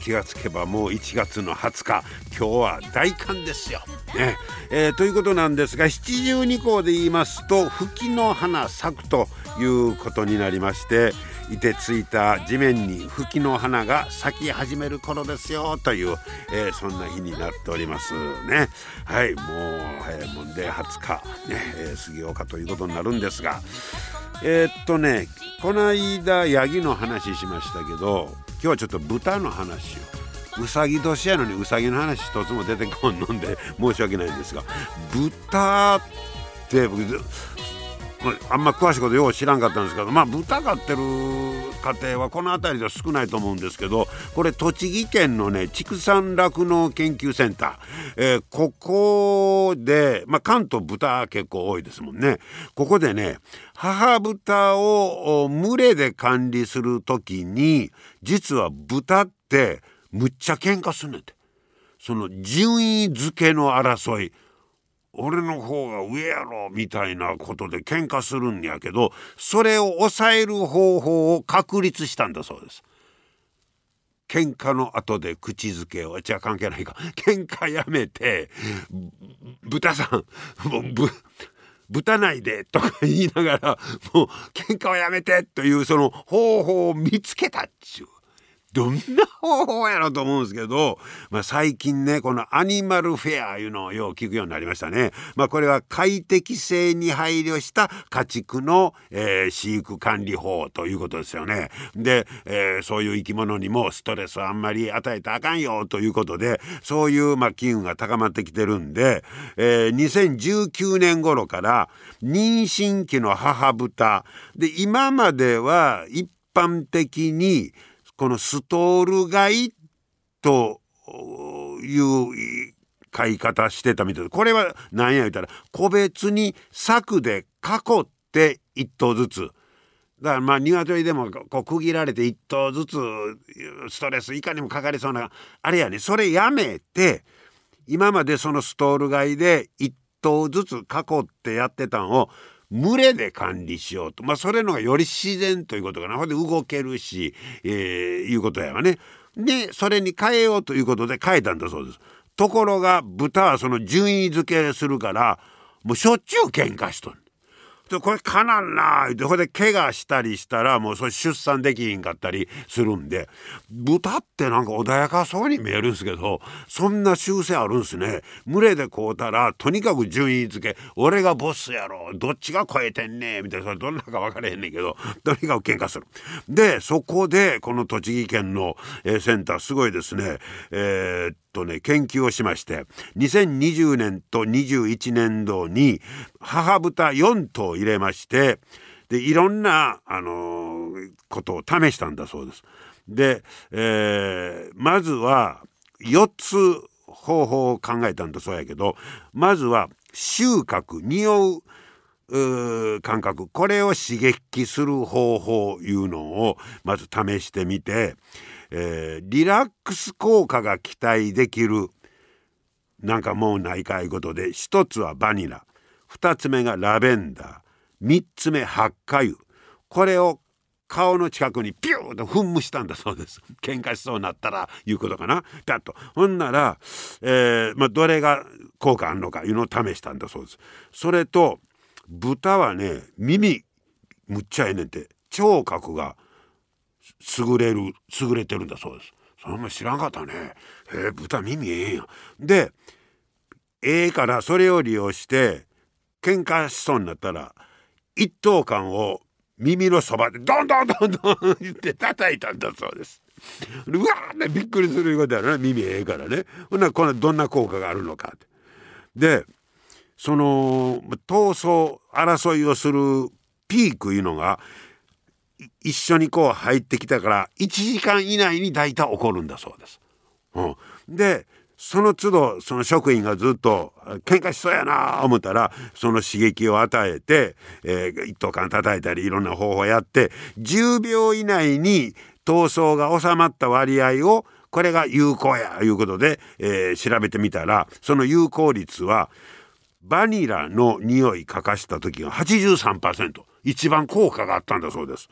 気がつけばもう1月の20日今日は大寒ですよ。ねえー、ということなんですが七十二項で言いますと吹きの花咲くということになりましていてついた地面に吹きの花が咲き始める頃ですよという、えー、そんな日になっておりますね。はいもう早いもんで20日ね、えー、過ぎようかということになるんですがえー、っとねこの間ヤギの話しましたけど今日はちょっと豚の話を。うさぎ年やのにうさぎの話一つも出てこんのんで申し訳ないんですが豚って僕あんま詳しいことよう知らんかったんですけどまあ豚飼ってる家庭はこの辺りでは少ないと思うんですけどこれ栃木県のね畜産酪農研究センター、えー、ここで、まあ、関東豚結構多いですもんね。ここでね母豚を群れで管理する時に実は豚ってむっちゃ喧嘩すんねんて。その順位付けの争い。俺の方が上やろみたいなことで喧嘩するんやけどそれを抑える方法を確立したんだそうです。喧嘩の後で口づけをじゃあ関係ないか喧嘩やめて豚さんもうぶ豚ないでとか言いながらもう喧嘩をやめてというその方法を見つけたっちゅう。どんな方法やろと思うんですけど、まあ、最近ねこのアニマルフェアいうのをよう聞くようになりましたね。まあ、これは快適性に配慮した家畜の、えー、飼育管理法ということですよね。で、えー、そういう生き物にもストレスをあんまり与えたらあかんよということでそういう、まあ、機運が高まってきてるんで、えー、2019年頃から妊娠期の母豚で今までは一般的にこのストール買いという買い方してたみたいでこれは何や言うたら個別に柵で囲って1頭ずつだからまあ鶏でもこう区切られて1頭ずつストレスいかにもかかりそうなあれやねそれやめて今までそのストール買いで1頭ずつ囲ってやってたんを群れで管理しようと、まあ、それのがより自然ということかなほんで動けるし、えー、いうことやわね。でそれに変えようということで変えたんだそうです。ところが豚はその順位付けするからもうしょっちゅう喧嘩しとる。これかなんな言ってこれで怪我したりしたらもうそれ出産できひんかったりするんで豚ってなんか穏やかそうに見えるんですけどそんな習性あるんすね。群れでこうたらとにかく順位付け。俺がボスやろ。どっちが超えてんねみたいなそれどんなか分からへんねんけどとにかく喧嘩する。でそこでこの栃木県の、えー、センターすごいですね。えー、とね研究をしまして2020年と21年度に母豚4頭入れましてでいろんな、あの、ことを試したんだそうです。で、えー、まずは4つ方法を考えたんだそうやけどまずは収穫匂う感覚これを刺激する方法いうのをまず試してみてえー、リラックス効果が期待できるなんかもうないかいことで一つはバニラ。二つ目がラベンダー。三つ目ハッカ油これを顔の近くにピューッと噴霧したんだそうです。喧嘩しそうになったらいうことかな。ピャッと。ほんなら、えーまあ、どれが効果あんのかいうのを試したんだそうです。それと豚はね耳むっちゃええねんて。聴覚が優れる優れてるんだそうです。そんな知らんかったね。へえ豚耳ええん。やでええからそれを利用して喧嘩しそうになったら一頭間を耳のそばでドンドンドンドン言って 叩いたんだそうです。うわーってびっくりすることやな耳ええからね。ほんならこのどんな効果があるのかって。でその闘争争いをするピークいうのが一緒にこう入ってきたから1時間以内に大体起こるんだそうです。うん、でその都度その職員がずっと喧嘩しそうやな思ったらその刺激を与えて、えー、一斗缶叩いたりいろんな方法やって10秒以内に闘争が収まった割合をこれが有効やいうことで、えー、調べてみたらその有効率はバニラの匂いかかした時が83%一番効果があったんだそうです。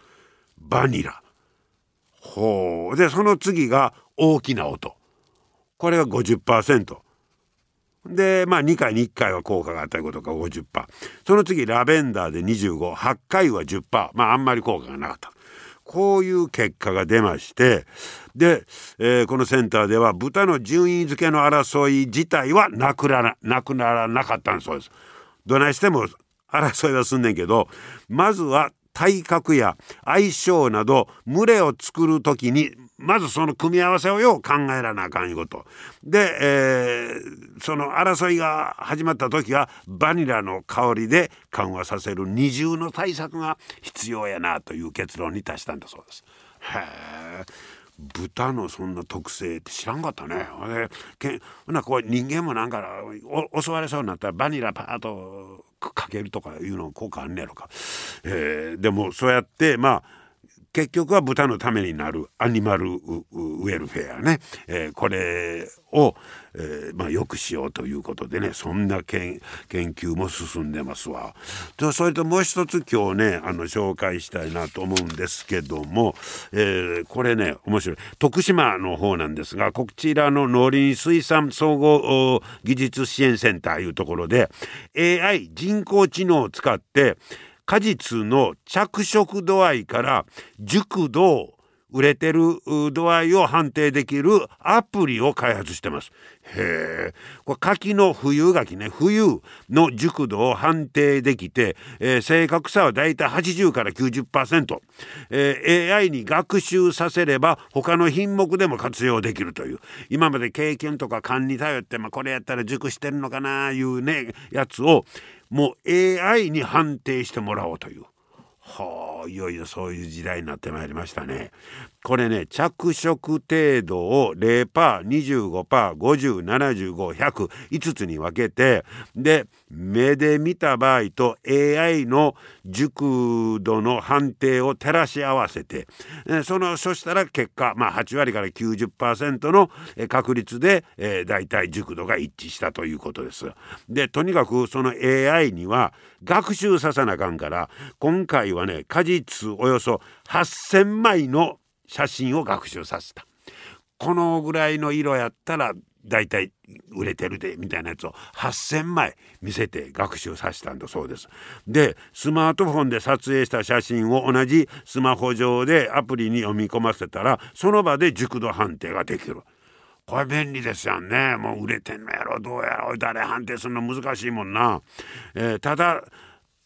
バニラ。ほう。でその次が大きな音。これが50%。で、まあ2回に1回は効果があったことか50%。その次ラベンダーで25、8回は10%。まああんまり効果がなかった。こういう結果が出ましてで、えー、このセンターでは豚の順位付けの争い自体はなくならなくならなかったんそうです。どないしても争いはすんねんけどまずは体格や相性など群れを作る時にまずその組み合わせをよう考えらなあかんいうこと。で、えー、その争いが始まった時はバニラの香りで緩和させる二重の対策が必要やなという結論に達したんだそうです。へえ。豚のそんな特性って知らんかったね。でけほなこう人間もなんか襲われそうになったらバニラパーッとかけるとかいうの効果あんねやろか。えー、でもそうやってまあ結局は豚のためになるアニマルウェルフェアね、えー、これを、えー、まあ、よくしようということでね。そんな研究も進んでますわ。とそれともう一つ今日ねあの紹介したいなと思うんですけども、えー、これね面白い。徳島の方なんですがこちらの農林水産総合技術支援センターいうところで AI 人工知能を使って果実の着色度合いから熟度を売れてる度合いを判定できるアプリを開発してます。へえ。これ柿の冬柿ね、冬の熟度を判定できて、えー、正確さはだいたい80から90%、えー、AI に学習させれば他の品目でも活用できるという。今まで経験とか勘に頼って、まあ、これやったら熟してるのかないうね、やつをもう AI に判定してもらおうという。はあいよいよそういう時代になってまいりましたね。これね着色程度を 0%25%5075,100,5 つに分けてで目で見た場合と AI の熟度の判定を照らし合わせてそのそしたら結果、まあ、8割から90%の確率で、えー、大体熟度が一致したということです。でとにかくその AI には学習させなあかんから今回はね果実およそ8,000枚の写真を学習させたこのぐらいの色やったらだいたい売れてるでみたいなやつを8,000枚見せて学習させたんだそうです。でスマートフォンで撮影した写真を同じスマホ上でアプリに読み込ませたらその場で熟度判定ができる。これ便利ですよね。もう売れてんのやろどうやろ誰判定するの難しいもんな。えー、ただ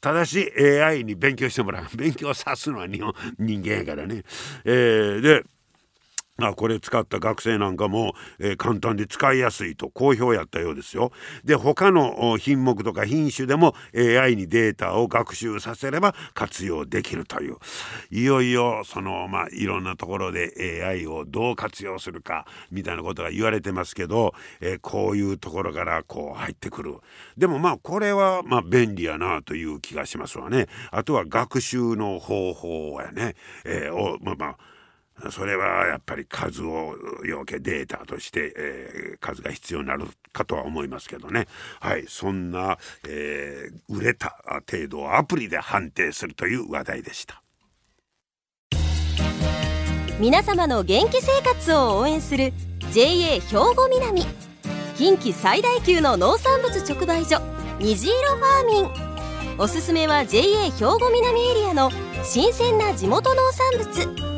正しい AI に勉強してもらう勉強さすのは日本人間やからね。えー、であこれ使った学生なんかも、えー、簡単で使いやすいと好評やったようですよ。で他の品目とか品種でも AI にデータを学習させれば活用できるといういよいよそのまあいろんなところで AI をどう活用するかみたいなことが言われてますけど、えー、こういうところからこう入ってくる。でもまあこれはまあ便利やなという気がしますわね。あとは学習の方法やね。えー、おまあまあそれはやっぱり数を要件データとして、えー、数が必要になるかとは思いますけどね。はい。そんな、えー、売れた程度をアプリで判定するという話題でした。皆様の元気生活を応援する JA 兵庫南。近畿最大級の農産物直売所虹色ファーミン。おすすめは JA 兵庫南エリアの新鮮な地元農産物。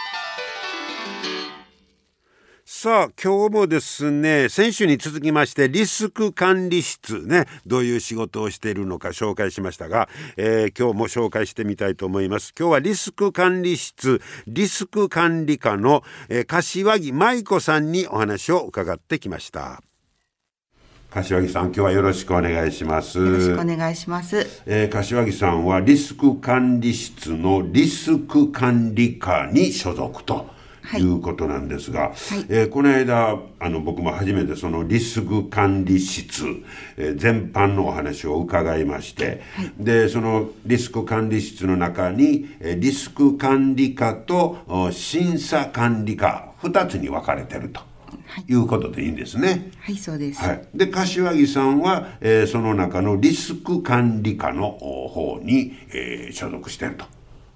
さあ今日もですね先週に続きましてリスク管理室ねどういう仕事をしているのか紹介しましたが、えー、今日も紹介してみたいと思います。今日はリスク管理室リスク管理課の、えー、柏木舞子さんにお話を伺ってきました。柏木さん今日はよろしくお願いします。よろしくお願いします、えー、柏木さんはリスク管理室のリスク管理課に所属ということなんですが、はい、えー、この間あの僕も初めてそのリスク管理室、えー、全般のお話を伺いまして、はい、でそのリスク管理室の中に、えー、リスク管理課と審査管理課2つに分かれてると。はい、いうことでいいんですね。はい、そうです。はい、で、柏木さんは、えー、その中のリスク管理課の方に、えー、所属してると。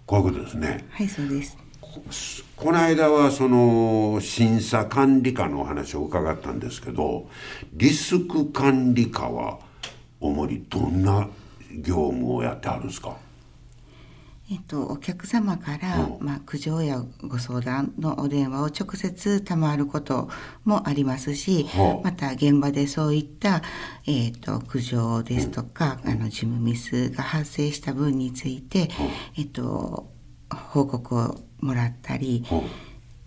こういうことですね。はい、そうです。この間はその審査管理課のお話を伺ったんですけどリスク管理課は主にどんな業務をやってあるんですか？えっと、お客様から、まあ、苦情やご相談のお電話を直接賜ることもありますし、また現場でそういった、えっと、苦情ですとか、あの事務ミスが発生した分について、えっと、報告をもらったり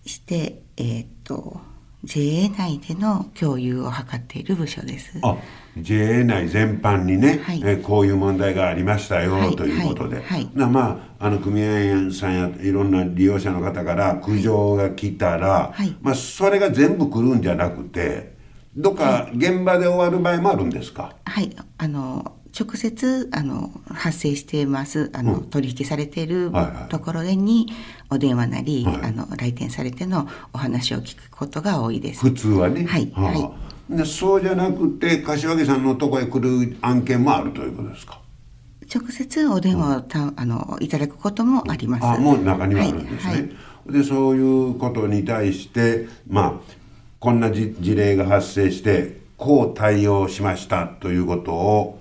して、えー、っと JA 内での共有を図っている部署です。あ JA 内全般にね、はい、えこういう問題がありましたよ、はい、ということで、はい、なまああの組合さんやいろんな利用者の方から苦情が来たら、まあ、それが全部来るんじゃなくてどっか現場で終わる場合もあるんですか？はい。あの直接あの発生していますあの、うん、取引されているところにお電話なり、はい、あの来店されてのお話を聞くことが多いです。普通はね。はい、はあ、でそうじゃなくて柏木さんのとこへ来る案件もあるということですか？直接お電話をた、うん、あのいただくこともあります、あもう中にはあるんですね、はいはい、でそういうことに対してまあこんな事例が発生してこう対応しましたということを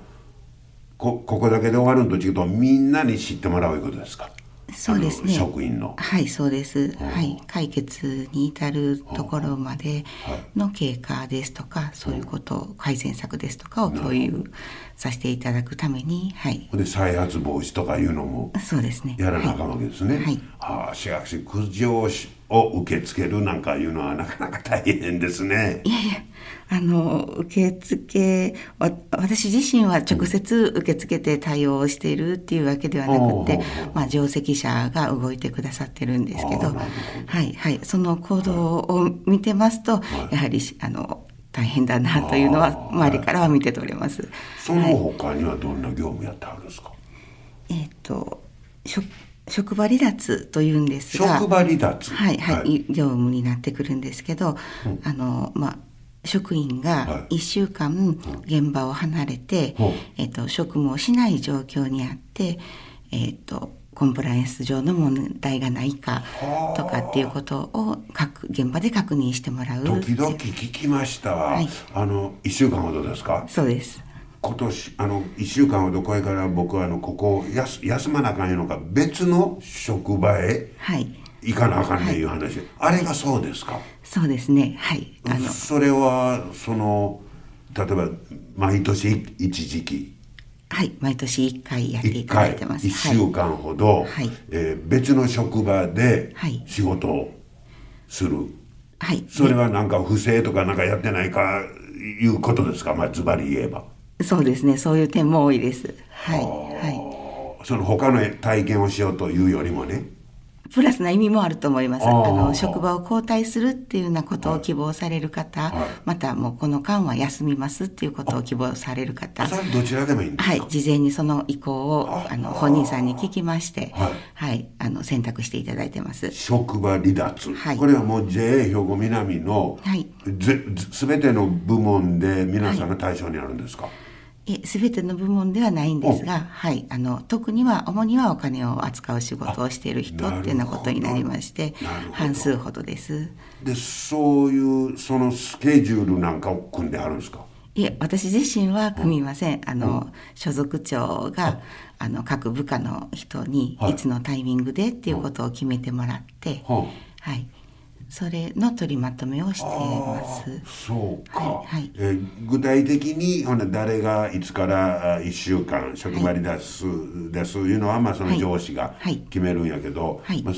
こここだけで終わるんと違うとみんなに知ってもらういうことですか？そうですね。職員の。はいそうです、はい、解決に至るところまでの経過ですとか、そういうこと改善策ですとかを共有させていただくためにはい。で再発防止とかいうのもそうですね。やらなあかんわけですね。はい、はあ、しかし苦情を受け付けるなんかいうのはなかなか大変ですね。いやいやあの受付私自身は直接受け付けて対応しているっていうわけではなくて、まあ、定石者が動いてくださってるんですけどはいはいその行動を見てますと、やはりあの大変だなというのは周りからは見て取れます。その他にはどんな業務やってあるんですか、えっ、と職場離脱というんですが職場離脱。はい、はい、業務になってくるんですけど、うん、あのまあ職員が1週間現場を離れて、はい、えーと、職務をしない状況にあって、えーと、コンプライアンス上の問題がないかとかっていうことを各現場で確認してもらう時々聞きましたはい、あの1週間ほどですか？そうです今年あの1週間ほどこれから僕はあのここ休休まなあかんいうのか別の職場へ、はい。行かなあかんねいう話、はい、あれがそうですか？そうですね。はい。あのそれはその例えば毎年一時期？はい。毎年1回やっていただいてます。1週間ほど、はい、えー、別の職場で仕事をする、はい、それはなんか不正とかなんかやってないかいうことですか？まあズバリ言えばそうですね。そういう点も多いです。はい。はい。その他の体験をしようというよりもね。プラスな意味もあると思います。あの職場を交代するっていうようなことを希望される方、はい、またもうこの間は休みますっていうことを希望される方、どちらでもいいんですはい、事前にその意向をあの本人さんに聞きまして、はい、はい、あの選択していただいてます。職場離脱、はい、これはもう JA 兵庫南の、はい、ぜすべての部門で皆さんの対象になるんですか？はいすべての部門ではないんですが、はい、あの特には主にはお金を扱う仕事をしている人っていうようなことになりまして半数ほどです。でそういうそのスケジュールなんかを組んであるんですか？いえ私自身は組みません、あの、所属長があの各部下の人にい。つのタイミングでっていうことを決めてもらって、はい、それの取りまとめをしています。そうか、はいはい。えー具体的にほな誰がいつからあ1週間職場に出す、ですいうのは、まあ、その上司がはい。決めるんやけど、はい。まあ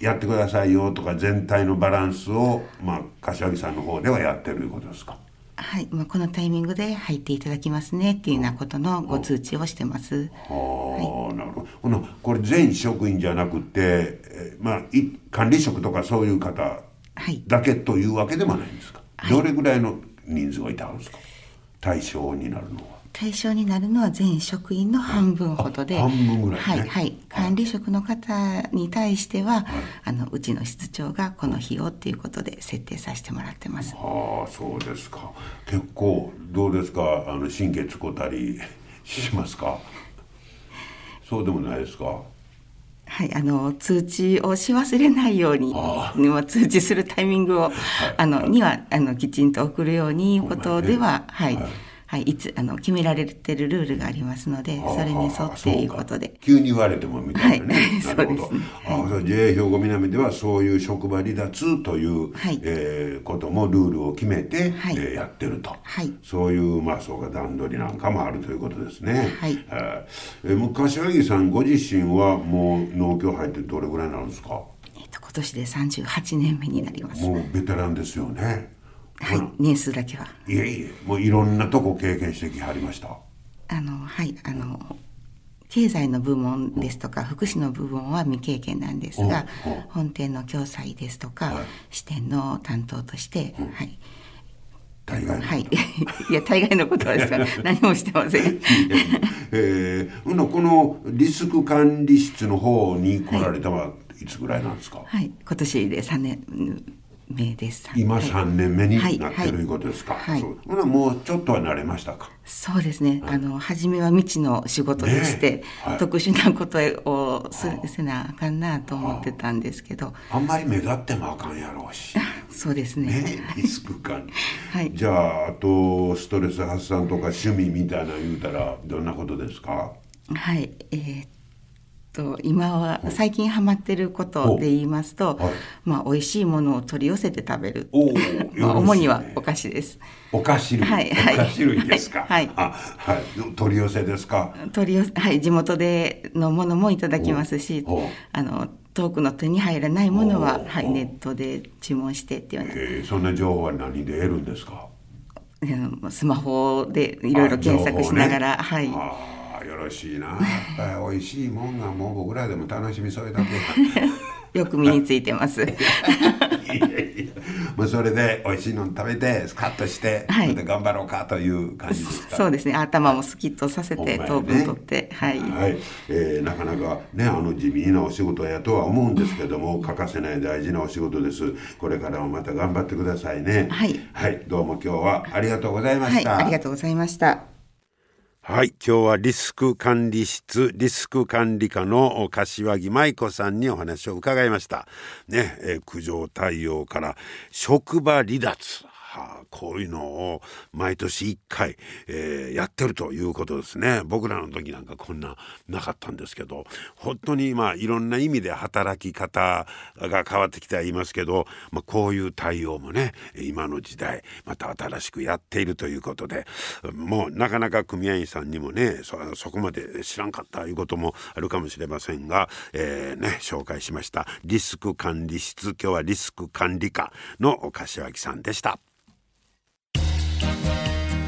やってくださいよとか全体のバランスを、まあ、柏木さんの方ではやってるいうことですか？はい、まあ、このタイミングで入っていただきますねっていうようなことのご通知をしてます。はあ、なるほどほなこれ全職員じゃなくて、えーまあ、い管理職とかそういう方はい、だけというわけでもないんですか、どれぐらいの人数がいたんですか？対象になるのは対象になるのは全職員の半分ほどで、あ半分ぐらいね。はい、はい、管理職の方に対しては、あのうちの室長がこの日をっていうことで設定させてもらってます。ああそうですか。結構どうですか？あの神経つこたりしますか？そうでもないですか？はい、あの通知をし忘れないように、まあ。通知するタイミングを、あのにはあのきちんと送るようにいうことでは、はい、はいはい、いつあの決められてるルールがありますので、それに沿っていうことで。急に言われてもみたいなね、はい なるほど、そうですね。ああそう JA 兵庫南ではそういう職場離脱という、はい。えーこともルールを決めて、はい。えーやってると、はい。そういうまあそうか段取りなんかもあるということですね、はい。えーえー柏木さんご自身はもう農協入ってどれぐらいになるんですか？えっと今年で38年目になります。もうベテランですよねはい、年数だけは。いえいえもういろんなとこ経験してきはりました。あのはいあの経済の部門ですとか福祉の部分は未経験なんですが本店の共済ですとか、はい。支店の担当として、はい。大概の。はい。いや大概のことはですから 何もしてません。えー、ほなこのリスク管理室の方に来られたのはいつぐらいなんですか、はい今年で3年目です。今はい。3年目にはいなってるいうことですか、はい。そう。ほなもうちょっとは慣れましたか？そうですね、あの初めは未知の仕事でして、はい。特殊なことをすせなあかんなと思ってたんですけど。あんまり目立ってもあかんやろうし。そうですね。ねリスク管理、はい。じゃああとストレス発散とか趣味みたいなの言うたらどんなことですか？はい、えーっと今は最近ハマってることで言いますと、はいまあ美味しいものを取り寄せて食べる。おお、まあ主にはお菓子です。お菓子類、はいはいお菓子類ですか。はいあ、はい、取り寄せですか？取り寄せはい地元でのものもいただきますしあの遠くの手に入らないものはおはいネットで注文してっていうようなえー、そんな情報は何で得るんですか？うんスマホでいろいろ検索しながら、あはい。ああ、よろしいな。やっぱり美味しいもんがもう僕らでも楽しみそれだけ。よく身についてます。いやいやもうそれで美味しいの食べてスカッとして、はい頑張ろうかという感じですか？そうですね。頭もスキッとさせてね糖分取って、はい。はい、えーなかなかねあの地味なお仕事やとは思うんですけども欠かせない大事なお仕事ですこれからもまた頑張ってくださいねはいはい、どうも今日はありがとうございまはい、した、ありがとうございました。はい、今日はリスク管理室リスク管理課の柏木舞子さんにお話を伺いました。ね、え苦情対応から職場離脱。はあ、こういうのを毎年1回、えーやってるということですね僕らの時なんかこんななかったんですけど本当にまあいろんな意味で働き方が変わってきてはいますけど、まあ、こういう対応もね今の時代また新しくやっているということでもうなかなか組合員さんにもねそそこまで知らんかったいうこともあるかもしれませんが、えーね、紹介しましたリスク管理室今日はリスク管理課の柏木さんでした。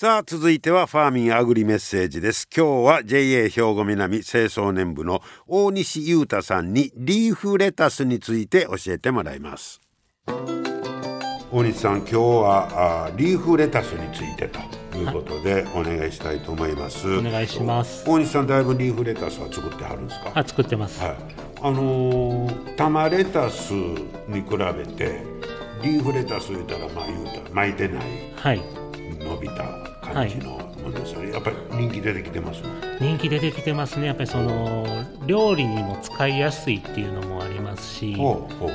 さあ続いてはファーミンアグリメッセージです。今日は JA 兵庫南清掃年部の大西裕太さんにリーフレタスについて教えてもらいます。大西さん今日はあリーフレタスについてということでお願いしたいと思います。お願いします。大西さんだいぶリーフレタスは作ってはるんですか？あ作ってます、はい、あのー、玉レタスに比べてリーフレタス言うたらまあ言うたら巻いてないはい。伸びた感じのものですよね、はい、やっぱり人気出てきてます。人気出てきてますね。やっぱりその料理にも使いやすいっていうのもありますし。ほうほうほう。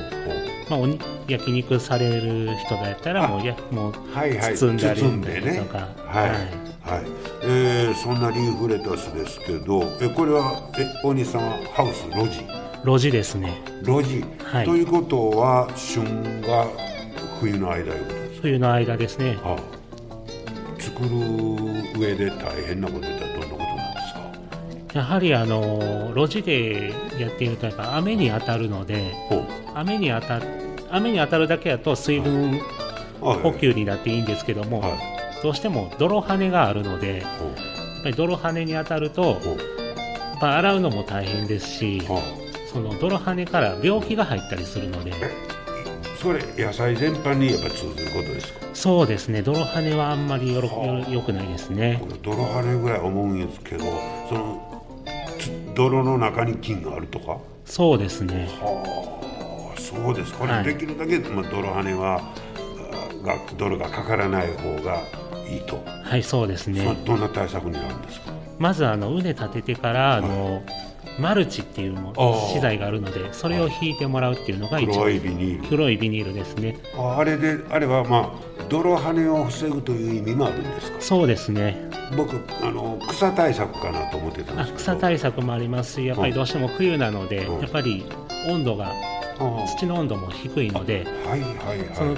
まあ、おに焼肉される人だったらもうやもう包んだりとか、はい、はいはい。えー、そんなリーフレタスですけどえこれはえ大西さんはハウス路地？路地ですね。路地、はい、ということは旬が冬の間いうことです冬の間ですね、はあ、作る上で大変なことってどんなことなんですか？やはりあの路地でやっているとやっぱ雨に当たるので雨に当た雨に当たるだけだと水分補給になっていいんですけども、はい。はいどうしても泥跳ねがあるので、やっぱり泥跳ねに当たると、やっぱ洗うのも大変ですし、その泥跳ねから病気が入ったりするので。それ野菜全般にやっぱ通ずることですか？そうですね。泥跳ねはあんまりよろよくないですね。泥跳ねぐらい思うんですけどその泥の中に菌があるとか？そうですね。はあそうですこれできるだけ、はい、まあ、泥跳ねはが泥がかからない方がいいと。はいそうですねどんな対策になるんですかまずあの畝立ててからあの、マルチっていうも資材があるのでそれを引いてもらうっていうのが一番黒いビニール。黒いビニールですね。あれであれはまあ泥跳ねを防ぐという意味もあるんですか？そうですね。僕あの草対策かなと思ってたんですけど。草対策もありますしやっぱりどうしても冬なので、うん、やっぱり温度が土の温度も低いので、はいはいはい、その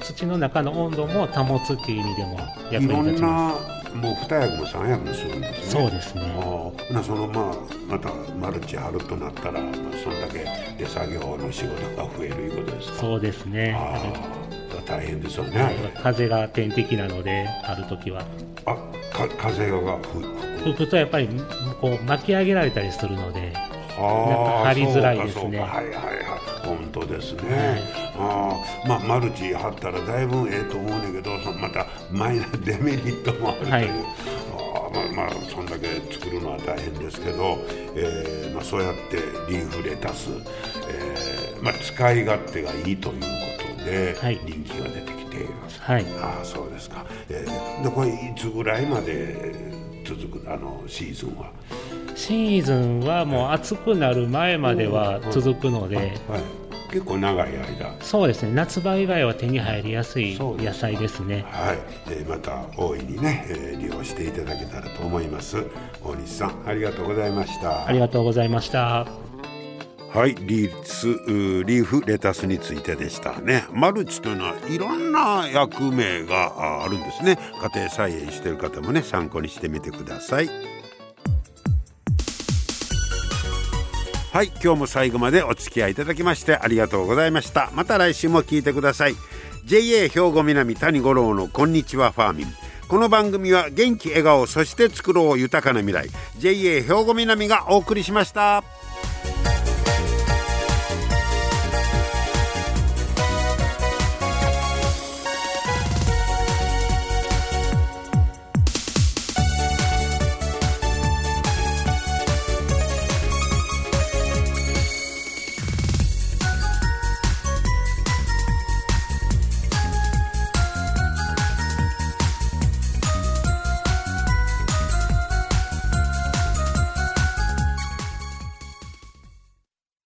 土の中の温度も保つっていう意味でも役に立ちますもう二役も三役もするんですね。そうですね。あそのまあまたマルチ張るとなったら、まあ、そんだけ手作業の仕事が増えるいうことですか？そうですね。大変ですよね、風が天敵なのである時は。あか風が吹くとやっぱりこう巻き上げられたりするので張りづらいですね。はいはいはい本当ですね、はい、あまあマルチ張ったらだいぶええと思うんだけどまたマイナ デメリットもあるという、はい、あまあまあそんだけ作るのは大変ですけど、えーまあ、そうやってリーフレタス、えーまあ、使い勝手がいいということで、人気が出てきている、はい、ああそうですか、えー、でこれいつぐらいまで続くあのシーズンは？シーズンはもう暑くなる前までは続くので、はい、結構長い間。そうですね。夏場以外は手に入りやすい野菜ですね。はい、えー、また大いにね、えー、利用していただけたらと思います。大西さんありがとうございました。ありがとうございました。はい。リースリーフレタスについてでした。ね。マルチというのはいろんな役名があるんですね。家庭菜園してる方もね参考にしてみてくださいはい今日も最後までお付き合いいただきましてありがとうございました。また来週も聞いてください。JA 兵庫南谷五郎のこんにちはファーミン。この番組は元気笑顔そして作ろう豊かな未来。JA 兵庫南がお送りしました。